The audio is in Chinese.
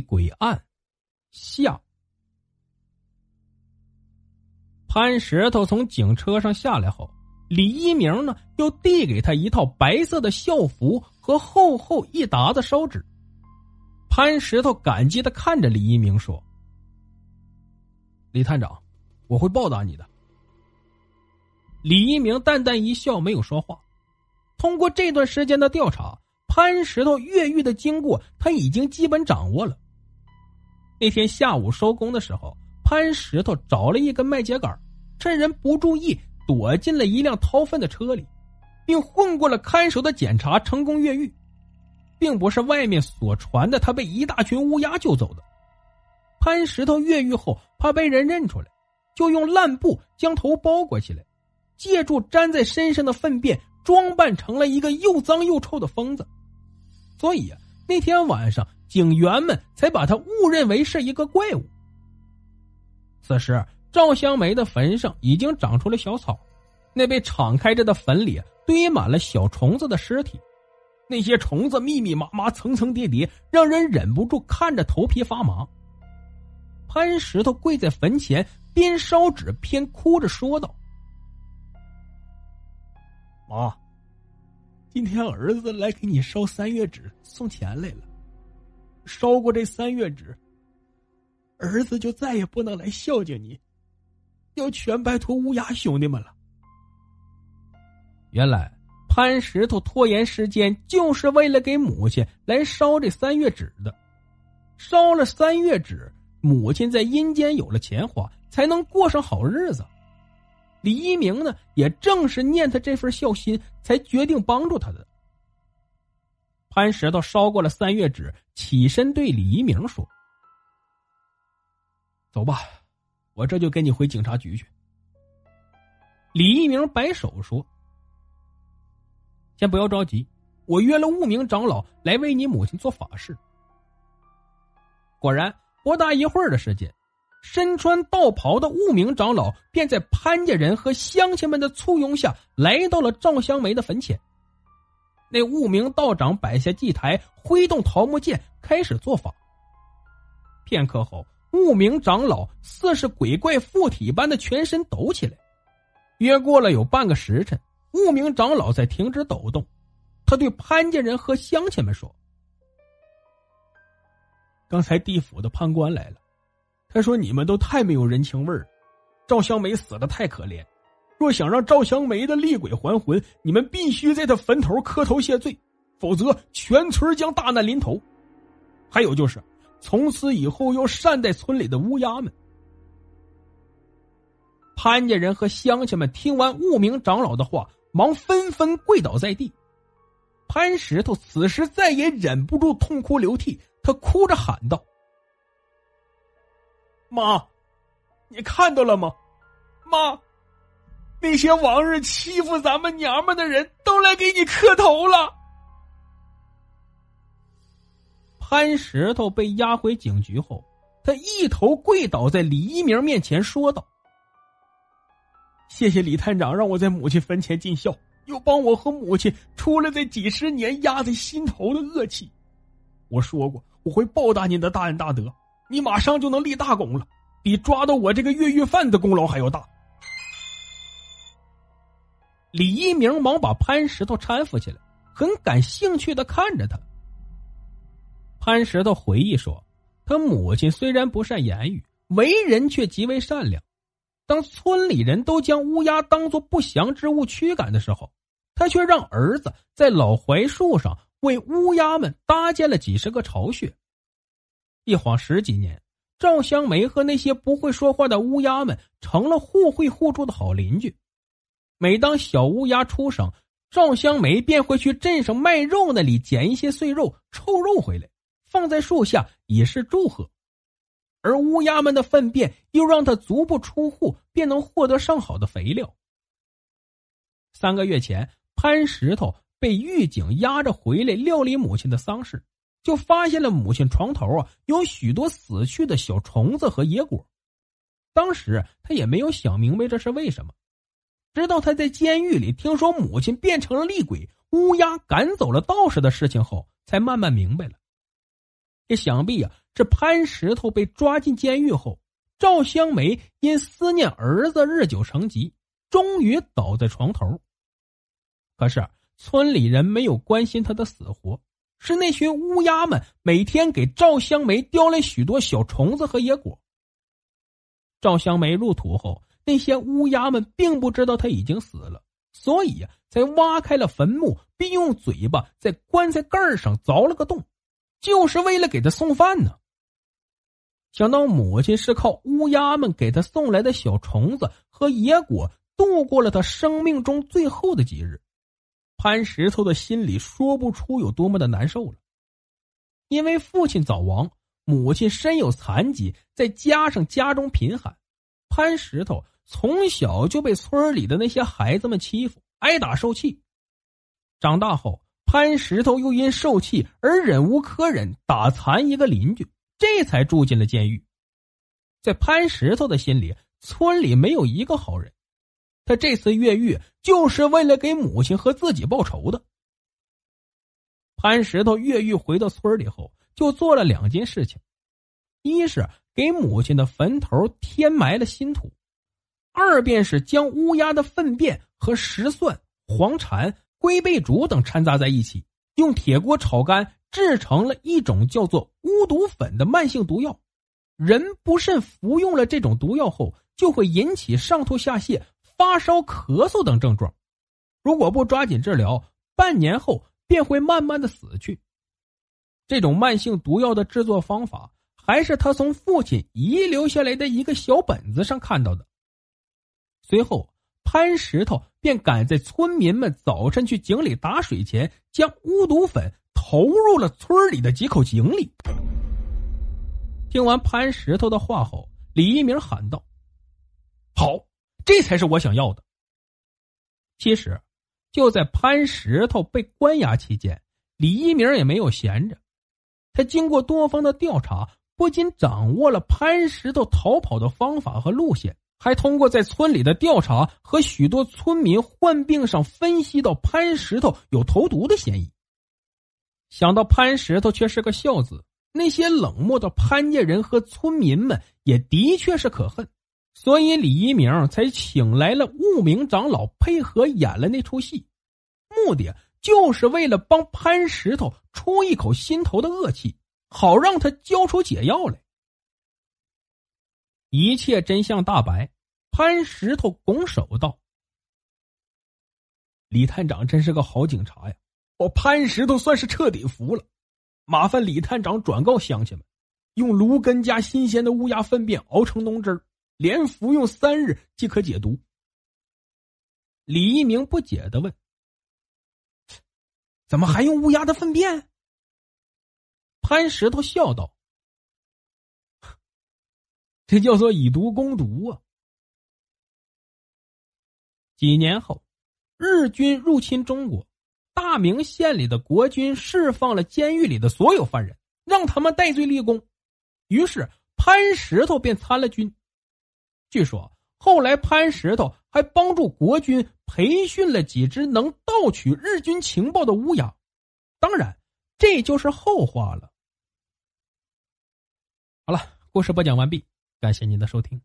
鬼案下，潘石头从警车上下来后，李一鸣呢又递给他一套白色的校服和厚厚一沓子烧纸。潘石头感激的看着李一鸣说：“李探长，我会报答你的。”李一鸣淡淡一笑，没有说话。通过这段时间的调查。潘石头越狱的经过，他已经基本掌握了。那天下午收工的时候，潘石头找了一根麦秸秆，趁人不注意，躲进了一辆掏粪的车里，并混过了看守的检查，成功越狱，并不是外面所传的他被一大群乌鸦救走的。潘石头越狱后，怕被人认出来，就用烂布将头包裹起来，借助粘在身上的粪便，装扮成了一个又脏又臭的疯子。所以啊，那天晚上警员们才把他误认为是一个怪物。此时，赵香梅的坟上已经长出了小草，那被敞开着的坟里堆满了小虫子的尸体，那些虫子密密麻麻、层层叠叠，让人忍不住看着头皮发麻。潘石头跪在坟前，边烧纸边哭着说道：“妈。”今天儿子来给你烧三月纸送钱来了，烧过这三月纸，儿子就再也不能来孝敬你，要全拜托乌鸦兄弟们了。原来潘石头拖延时间，就是为了给母亲来烧这三月纸的。烧了三月纸，母亲在阴间有了钱花，才能过上好日子。李一鸣呢，也正是念他这份孝心，才决定帮助他的。潘石头烧过了三月纸，起身对李一鸣说：“走吧，我这就跟你回警察局去。”李一鸣摆手说：“先不要着急，我约了悟明长老来为你母亲做法事。”果然，不大一会儿的时间。身穿道袍的悟明长老便在潘家人和乡亲们的簇拥下来到了赵香梅的坟前。那悟明道长摆下祭台，挥动桃木剑，开始做法。片刻后，悟明长老似是鬼怪附体般的全身抖起来。约过了有半个时辰，悟明长老才停止抖动。他对潘家人和乡亲们说：“刚才地府的判官来了。”他说：“你们都太没有人情味儿，赵香梅死的太可怜。若想让赵香梅的厉鬼还魂，你们必须在他坟头磕头谢罪，否则全村将大难临头。还有就是，从此以后要善待村里的乌鸦们。”潘家人和乡亲们听完悟明长老的话，忙纷纷跪倒在地。潘石头此时再也忍不住痛哭流涕，他哭着喊道。妈，你看到了吗？妈，那些往日欺负咱们娘们的人都来给你磕头了。潘石头被押回警局后，他一头跪倒在李一鸣面前，说道：“谢谢李探长，让我在母亲坟前尽孝，又帮我和母亲出了这几十年压在心头的恶气。我说过，我会报答您的大恩大德。”你马上就能立大功了，比抓到我这个越狱犯的功劳还要大。李一鸣忙把潘石头搀扶起来，很感兴趣的看着他。潘石头回忆说：“他母亲虽然不善言语，为人却极为善良。当村里人都将乌鸦当作不祥之物驱赶的时候，他却让儿子在老槐树上为乌鸦们搭建了几十个巢穴。”一晃十几年，赵香梅和那些不会说话的乌鸦们成了互惠互助的好邻居。每当小乌鸦出生，赵香梅便会去镇上卖肉那里捡一些碎肉、臭肉回来，放在树下以示祝贺。而乌鸦们的粪便又让他足不出户便能获得上好的肥料。三个月前，潘石头被狱警押着回来料理母亲的丧事，就发现了母亲床头啊有许多死去的小虫子和野果。当时他也没有想明白这是为什么，直到他在监狱里听说母亲变成了厉鬼，乌鸦赶走了道士的事情后，才慢慢明白了。这想必啊，是潘石头被抓进监狱后，赵香梅因思念儿子日久成疾，终于倒在床头。可是村里人没有关心他的死活，是那群乌鸦们每天给赵香梅叼来许多小虫子和野果。赵香梅入土后，那些乌鸦们并不知道她已经死了，所以呀，才挖开了坟墓，并用嘴巴在棺材盖上凿了个洞，就是为了给她送饭呢。想到母亲是靠乌鸦们给她送来的小虫子和野果度过了她生命中最后的几日，潘石头的心里说不出有多么的难受了，因为父亲早亡。母亲身有残疾，再加上家中贫寒，潘石头从小就被村里的那些孩子们欺负，挨打受气。长大后，潘石头又因受气而忍无可忍，打残一个邻居，这才住进了监狱。在潘石头的心里，村里没有一个好人。他这次越狱就是为了给母亲和自己报仇的。潘石头越狱回到村里后。就做了两件事情，一是给母亲的坟头添埋了新土，二便是将乌鸦的粪便和石蒜、黄蝉、龟背竹等掺杂在一起，用铁锅炒干，制成了一种叫做巫毒粉的慢性毒药。人不慎服用了这种毒药后，就会引起上吐下泻、发烧、咳嗽等症状。如果不抓紧治疗，半年后便会慢慢的死去。这种慢性毒药的制作方法，还是他从父亲遗留下来的一个小本子上看到的。随后，潘石头便赶在村民们早晨去井里打水前，将巫毒粉投入了村里的几口井里。听完潘石头的话后，李一鸣喊道：“好，这才是我想要的。”其实，就在潘石头被关押期间，李一鸣也没有闲着。他经过多方的调查，不仅掌握了潘石头逃跑的方法和路线，还通过在村里的调查和许多村民患病上分析到潘石头有投毒的嫌疑。想到潘石头却是个孝子，那些冷漠的潘家人和村民们也的确是可恨，所以李一鸣才请来了悟明长老配合演了那出戏，目的。就是为了帮潘石头出一口心头的恶气，好让他交出解药来。一切真相大白，潘石头拱手道：“李探长真是个好警察呀！我潘石头算是彻底服了。麻烦李探长转告乡亲们，用芦根加新鲜的乌鸦粪便熬成浓汁连服用三日即可解毒。”李一鸣不解的问。怎么还用乌鸦的粪便？潘石头笑道：“这叫做以毒攻毒啊！”几年后，日军入侵中国，大名县里的国军释放了监狱里的所有犯人，让他们戴罪立功。于是潘石头便参了军。据说后来潘石头还帮助国军。培训了几只能盗取日军情报的乌鸦，当然，这就是后话了。好了，故事播讲完毕，感谢您的收听。